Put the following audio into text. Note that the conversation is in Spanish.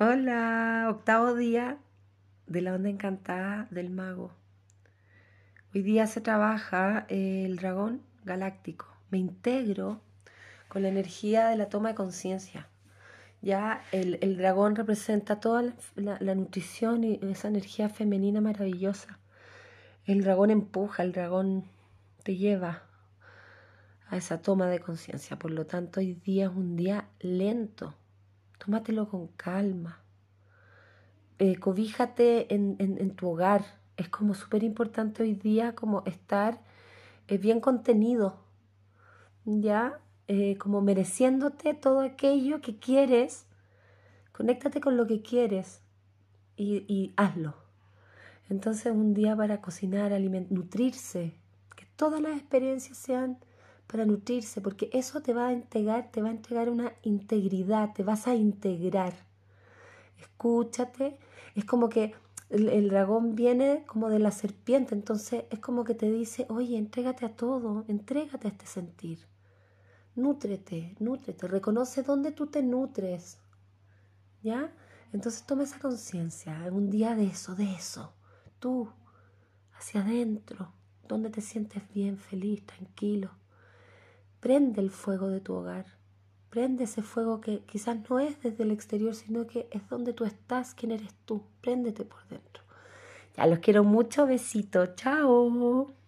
Hola, octavo día de la onda encantada del mago. Hoy día se trabaja el dragón galáctico. Me integro con la energía de la toma de conciencia. Ya el, dragón representa toda la, nutrición y esa energía femenina maravillosa. El dragón empuja, el dragón te lleva a esa toma de conciencia. Por lo tanto, hoy día es un día lento tómatelo con calma. Eh, cobíjate en, tu hogar. Es como súper importante hoy día como estar eh, bien contenido, ¿ya? Eh, como mereciéndote todo aquello que quieres. Conéctate con lo que quieres y, y hazlo. Entonces un día para cocinar, nutrirse, que todas las experiencias sean para nutrirse, porque eso te va a entregar, te va a entregar una integridad, te vas a integrar. Escúchate, es como que el, dragón viene como de la serpiente, entonces es como que te dice, oye, entrégate a todo, entrégate a este sentir. Nútrete, nútrete, reconoce dónde tú te nutres. ¿Ya? Entonces toma esa conciencia, un día de eso, de eso, tú, hacia adentro, donde te sientes bien, feliz, tranquilo. Prende el fuego de tu hogar. Prende ese fuego que quizás no es desde el exterior, sino que es donde tú estás, quién eres tú. Préndete por dentro. Ya los quiero mucho. Besito. Chao.